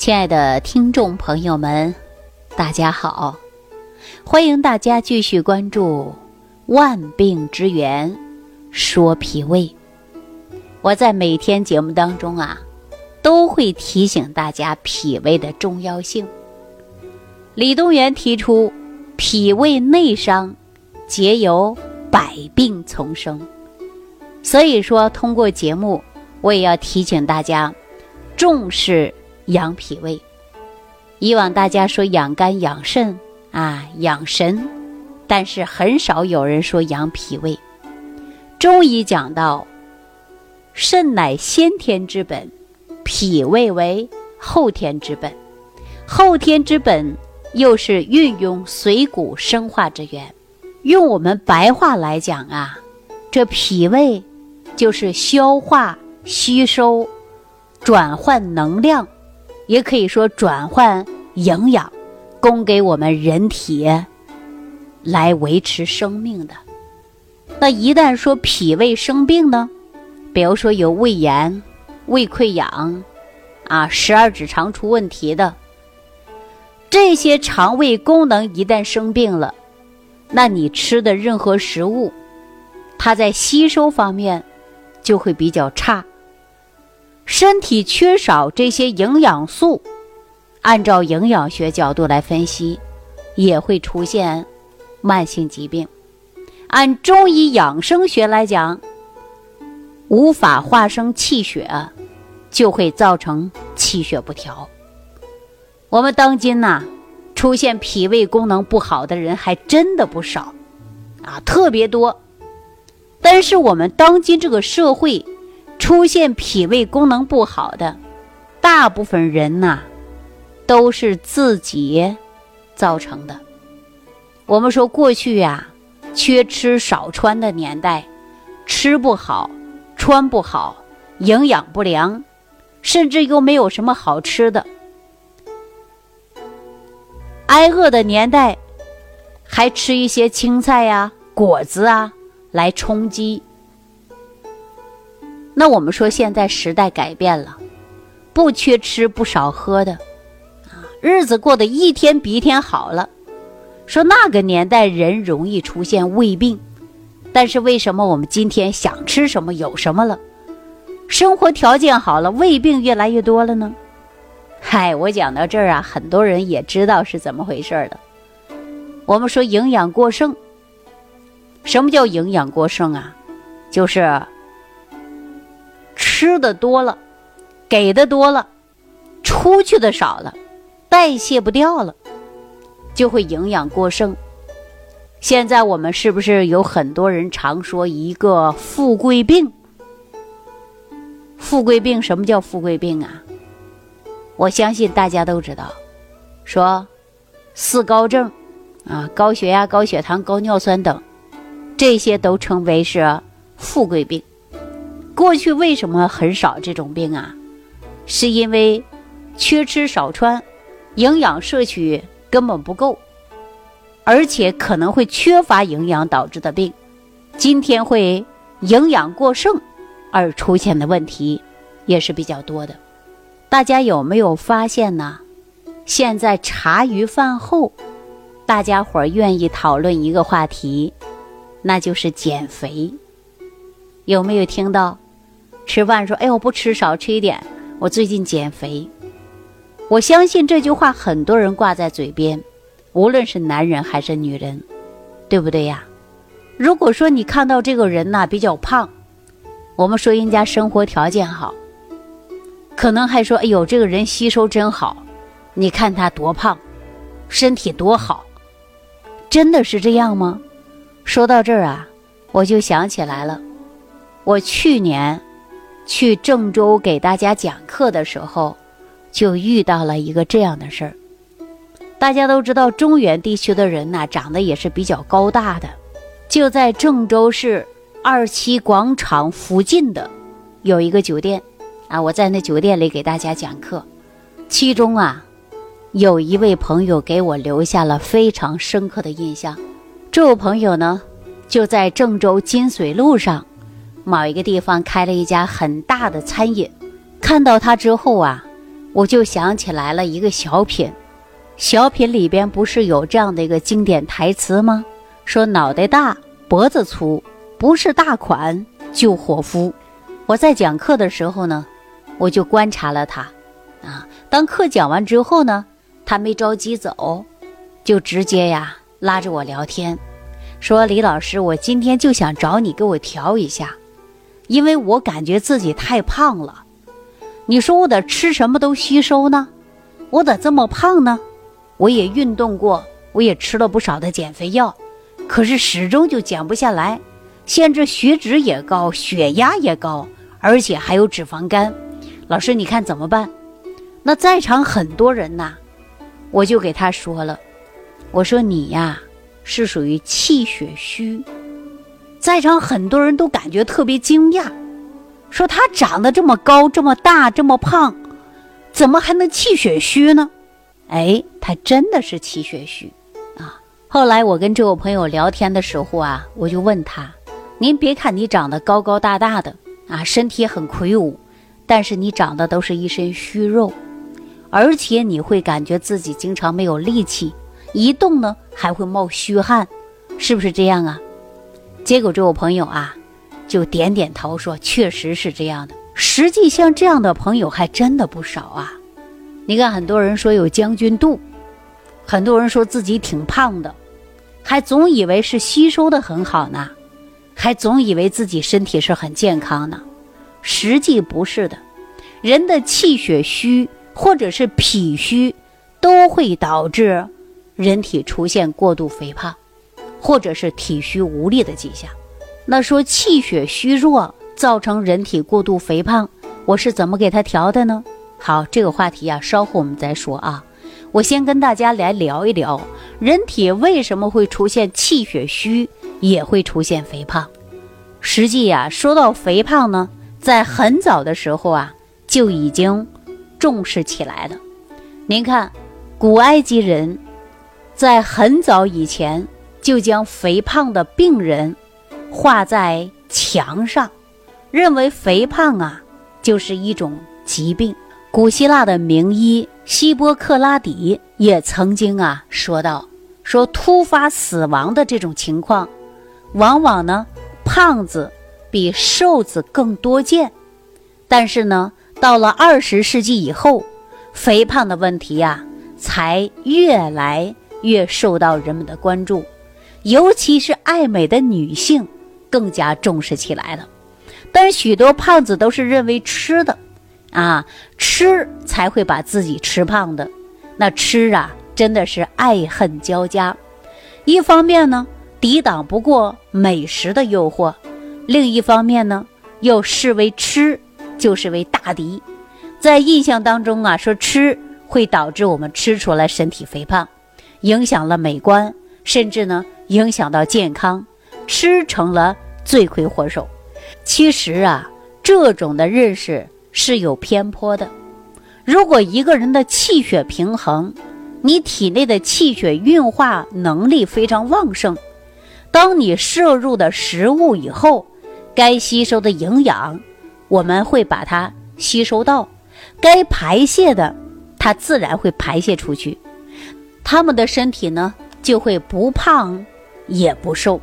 亲爱的听众朋友们，大家好！欢迎大家继续关注《万病之源说脾胃》。我在每天节目当中啊，都会提醒大家脾胃的重要性。李东垣提出，脾胃内伤，皆由百病丛生。所以说，通过节目，我也要提醒大家重视。养脾胃，以往大家说养肝养肾啊养神，但是很少有人说养脾胃。中医讲到，肾乃先天之本，脾胃为后天之本，后天之本又是运用水谷生化之源。用我们白话来讲啊，这脾胃就是消化、吸收、转换能量。也可以说转换营养，供给我们人体来维持生命的。那一旦说脾胃生病呢，比如说有胃炎、胃溃疡啊、十二指肠出问题的，这些肠胃功能一旦生病了，那你吃的任何食物，它在吸收方面就会比较差。身体缺少这些营养素，按照营养学角度来分析，也会出现慢性疾病。按中医养生学来讲，无法化生气血，就会造成气血不调。我们当今呐，出现脾胃功能不好的人还真的不少，啊，特别多。但是我们当今这个社会。出现脾胃功能不好的，大部分人呐，都是自己造成的。我们说过去呀，缺吃少穿的年代，吃不好，穿不好，营养不良，甚至又没有什么好吃的。挨饿的年代，还吃一些青菜呀、果子啊来充饥。那我们说，现在时代改变了，不缺吃不少喝的，啊，日子过得一天比一天好了。说那个年代人容易出现胃病，但是为什么我们今天想吃什么有什么了，生活条件好了，胃病越来越多了呢？嗨，我讲到这儿啊，很多人也知道是怎么回事的。我们说营养过剩，什么叫营养过剩啊？就是。吃的多了，给的多了，出去的少了，代谢不掉了，就会营养过剩。现在我们是不是有很多人常说一个富贵病？富贵病什么叫富贵病啊？我相信大家都知道，说四高症啊，高血压、高血糖、高尿酸等，这些都称为是富贵病。过去为什么很少这种病啊？是因为缺吃少穿，营养摄取根本不够，而且可能会缺乏营养导致的病。今天会营养过剩而出现的问题也是比较多的。大家有没有发现呢？现在茶余饭后，大家伙儿愿意讨论一个话题，那就是减肥。有没有听到？吃饭说：“哎，我不吃，少吃一点。我最近减肥。”我相信这句话很多人挂在嘴边，无论是男人还是女人，对不对呀？如果说你看到这个人呐比较胖，我们说人家生活条件好，可能还说：“哎呦，这个人吸收真好，你看他多胖，身体多好。”真的是这样吗？说到这儿啊，我就想起来了，我去年。去郑州给大家讲课的时候，就遇到了一个这样的事儿。大家都知道，中原地区的人呐，长得也是比较高大的。就在郑州市二七广场附近的有一个酒店啊，我在那酒店里给大家讲课，其中啊，有一位朋友给我留下了非常深刻的印象。这位朋友呢，就在郑州金水路上。某一个地方开了一家很大的餐饮，看到他之后啊，我就想起来了一个小品，小品里边不是有这样的一个经典台词吗？说脑袋大脖子粗，不是大款就伙夫。我在讲课的时候呢，我就观察了他，啊，当课讲完之后呢，他没着急走，就直接呀拉着我聊天，说李老师，我今天就想找你给我调一下，因为我感觉自己太胖了。你说我得吃什么都吸收呢？我咋这么胖呢？我也运动过，我也吃了不少的减肥药，可是始终就减不下来。现在血脂也高，血压也高，而且还有脂肪肝。老师，你看怎么办？那在场很多人呐，我就给他说了，我说你呀是属于气血虚。在场很多人都感觉特别惊讶。说他长得这么高、这么大、这么胖，怎么还能气血虚呢？哎，他真的是气血虚啊！后来我跟这位朋友聊天的时候啊，我就问他：“您别看你长得高高大大的啊，身体很魁梧，但是你长得都是一身虚肉，而且你会感觉自己经常没有力气，一动呢还会冒虚汗，是不是这样啊？”结果这位朋友啊。就点点头说：“确实是这样的。实际像这样的朋友还真的不少啊。你看，很多人说有将军肚，很多人说自己挺胖的，还总以为是吸收的很好呢，还总以为自己身体是很健康呢。实际不是的，人的气血虚或者是脾虚，都会导致人体出现过度肥胖，或者是体虚无力的迹象。”那说气血虚弱造成人体过度肥胖，我是怎么给他调的呢？好，这个话题啊，稍后我们再说啊。我先跟大家来聊一聊，人体为什么会出现气血虚，也会出现肥胖。实际呀，说到肥胖呢，在很早的时候啊，就已经重视起来了。您看，古埃及人在很早以前就将肥胖的病人。画在墙上，认为肥胖啊就是一种疾病。古希腊的名医希波克拉底也曾经啊说到，说突发死亡的这种情况，往往呢胖子比瘦子更多见。但是呢，到了二十世纪以后，肥胖的问题呀才越来越受到人们的关注，尤其是爱美的女性。更加重视起来了，但是许多胖子都是认为吃的，啊，吃才会把自己吃胖的。那吃啊，真的是爱恨交加。一方面呢，抵挡不过美食的诱惑；另一方面呢，又视为吃就是为大敌。在印象当中啊，说吃会导致我们吃出来身体肥胖，影响了美观，甚至呢，影响到健康。吃成了罪魁祸首，其实啊，这种的认识是有偏颇的。如果一个人的气血平衡，你体内的气血运化能力非常旺盛，当你摄入的食物以后，该吸收的营养，我们会把它吸收到；该排泄的，它自然会排泄出去。他们的身体呢，就会不胖也不瘦。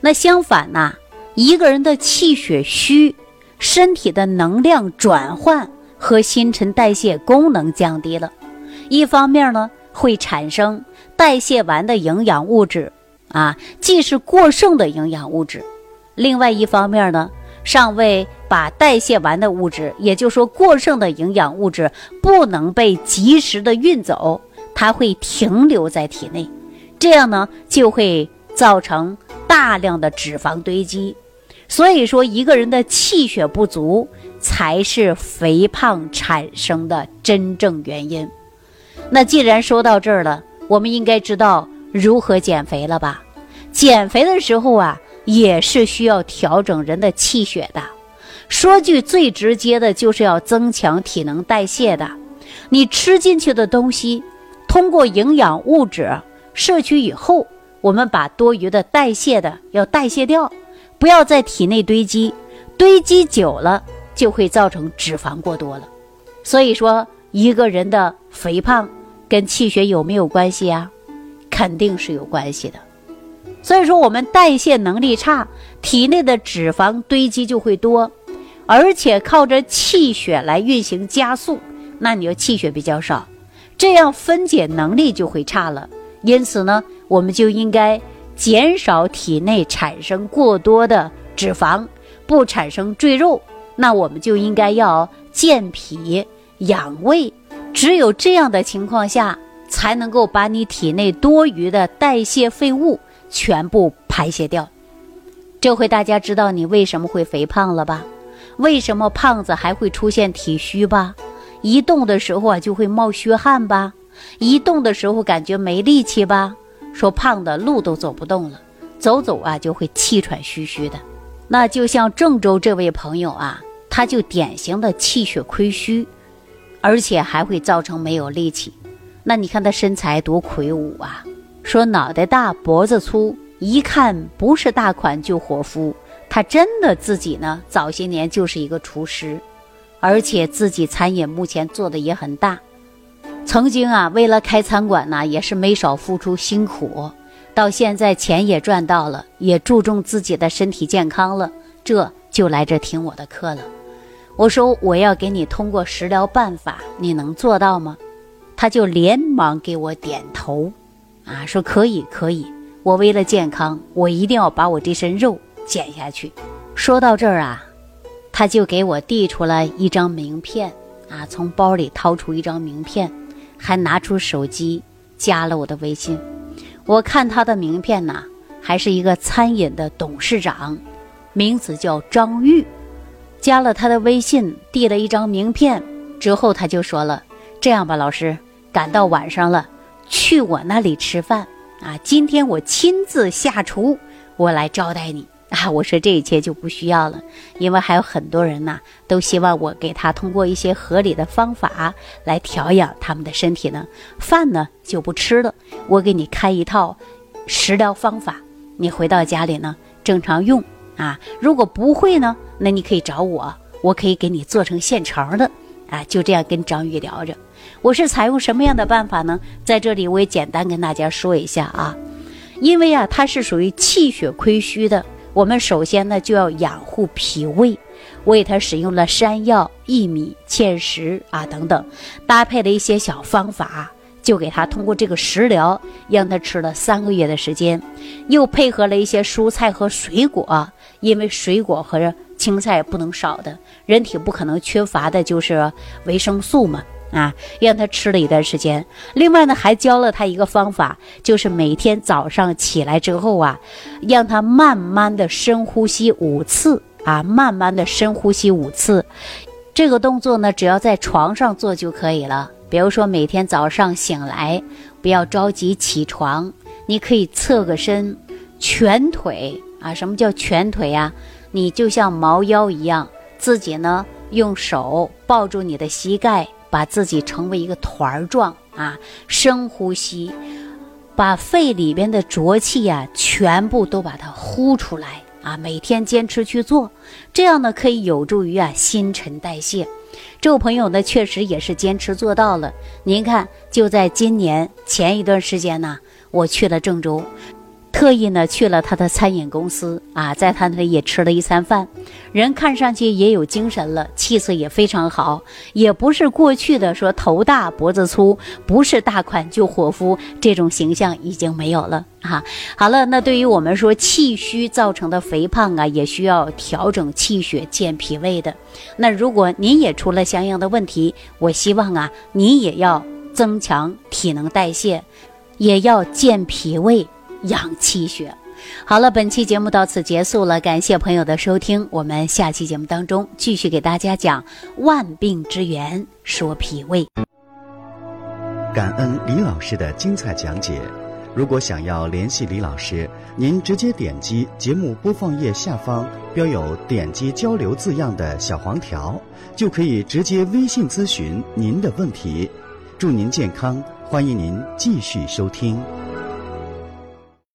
那相反呢，一个人的气血虚，身体的能量转换和新陈代谢功能降低了，一方面呢会产生代谢完的营养物质，啊，既是过剩的营养物质，另外一方面呢，尚未把代谢完的物质，也就是说过剩的营养物质不能被及时的运走，它会停留在体内，这样呢就会造成。大量的脂肪堆积，所以说一个人的气血不足才是肥胖产生的真正原因。那既然说到这儿了，我们应该知道如何减肥了吧？减肥的时候啊，也是需要调整人的气血的。说句最直接的，就是要增强体能代谢的。你吃进去的东西，通过营养物质摄取以后。我们把多余的代谢的要代谢掉，不要在体内堆积，堆积久了就会造成脂肪过多了。所以说，一个人的肥胖跟气血有没有关系呀？肯定是有关系的。所以说，我们代谢能力差，体内的脂肪堆积就会多，而且靠着气血来运行加速，那你就气血比较少，这样分解能力就会差了。因此呢，我们就应该减少体内产生过多的脂肪，不产生赘肉。那我们就应该要健脾养胃，只有这样的情况下，才能够把你体内多余的代谢废物。全部排泄掉，这回大家知道你为什么会肥胖了吧？为什么胖子还会出现体虚吧？一动的时候啊就会冒虚汗吧？一动的时候感觉没力气吧？说胖的路都走不动了，走走啊就会气喘吁吁的。那就像郑州这位朋友啊，他就典型的气血亏虚，而且还会造成没有力气。那你看他身材多魁梧啊！说脑袋大脖子粗，一看不是大款就伙夫。他真的自己呢，早些年就是一个厨师，而且自己餐饮目前做的也很大。曾经啊，为了开餐馆呢，也是没少付出辛苦。到现在钱也赚到了，也注重自己的身体健康了，这就来这听我的课了。我说我要给你通过食疗办法，你能做到吗？他就连忙给我点头。啊，说可以可以，我为了健康，我一定要把我这身肉减下去。说到这儿啊，他就给我递出了一张名片，啊，从包里掏出一张名片，还拿出手机加了我的微信。我看他的名片呢，还是一个餐饮的董事长，名字叫张玉。加了他的微信，递了一张名片之后，他就说了：“这样吧，老师，赶到晚上了。”去我那里吃饭啊！今天我亲自下厨，我来招待你啊！我说这一切就不需要了，因为还有很多人呐，都希望我给他通过一些合理的方法来调养他们的身体呢。饭呢就不吃了，我给你开一套食疗方法，你回到家里呢正常用啊。如果不会呢，那你可以找我，我可以给你做成现成的啊。就这样跟张玉聊着。我是采用什么样的办法呢？在这里我也简单跟大家说一下啊，因为啊它是属于气血亏虚的，我们首先呢就要养护脾胃，为他使用了山药、薏米、芡实啊等等，搭配了一些小方法，就给他通过这个食疗，让他吃了三个月的时间，又配合了一些蔬菜和水果，因为水果和青菜不能少的，人体不可能缺乏的就是维生素嘛。啊，让他吃了一段时间。另外呢，还教了他一个方法，就是每天早上起来之后啊，让他慢慢的深呼吸五次啊，慢慢的深呼吸五次。这个动作呢，只要在床上做就可以了。比如说每天早上醒来，不要着急起床，你可以侧个身，蜷腿啊。什么叫蜷腿呀？你就像猫腰一样，自己呢用手抱住你的膝盖。把自己成为一个团儿状啊，深呼吸，把肺里边的浊气呀全部都把它呼出来啊。每天坚持去做，这样呢可以有助于啊新陈代谢。这位朋友呢确实也是坚持做到了。您看，就在今年前一段时间呢，我去了郑州。特意呢去了他的餐饮公司啊，在他那里也吃了一餐饭，人看上去也有精神了，气色也非常好，也不是过去的说头大脖子粗，不是大款就伙夫这种形象已经没有了哈。好了，那对于我们说气虚造成的肥胖啊，也需要调整气血健脾胃的。那如果您也出了相应的问题，我希望啊，您也要增强体能代谢，也要健脾胃。养气血，好了，本期节目到此结束了，感谢朋友的收听，我们下期节目当中继续给大家讲万病之源，说脾胃。感恩李老师的精彩讲解。如果想要联系李老师，您直接点击节目播放页下方标有“点击交流”字样的小黄条，就可以直接微信咨询您的问题。祝您健康，欢迎您继续收听。